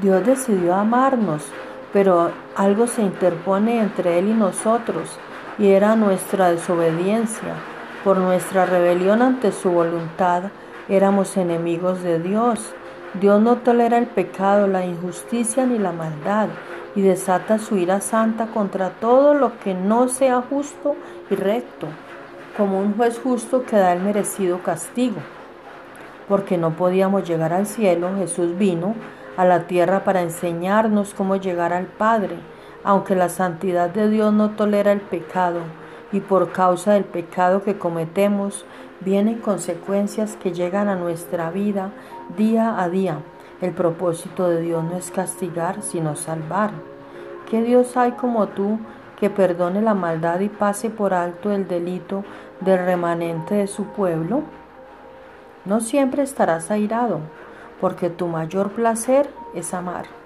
Dios decidió amarnos, pero algo se interpone entre Él y nosotros, y era nuestra desobediencia. Por nuestra rebelión ante su voluntad, éramos enemigos de Dios. Dios no tolera el pecado, la injusticia ni la maldad, y desata su ira santa contra todo lo que no sea justo y recto, como un juez justo que da el merecido castigo. Porque no podíamos llegar al cielo, Jesús vino a la tierra para enseñarnos cómo llegar al Padre, aunque la santidad de Dios no tolera el pecado, y por causa del pecado que cometemos vienen consecuencias que llegan a nuestra vida día a día. El propósito de Dios no es castigar, sino salvar. ¿Qué Dios hay como tú que perdone la maldad y pase por alto el delito del remanente de su pueblo? No siempre estarás airado, porque tu mayor placer es amar.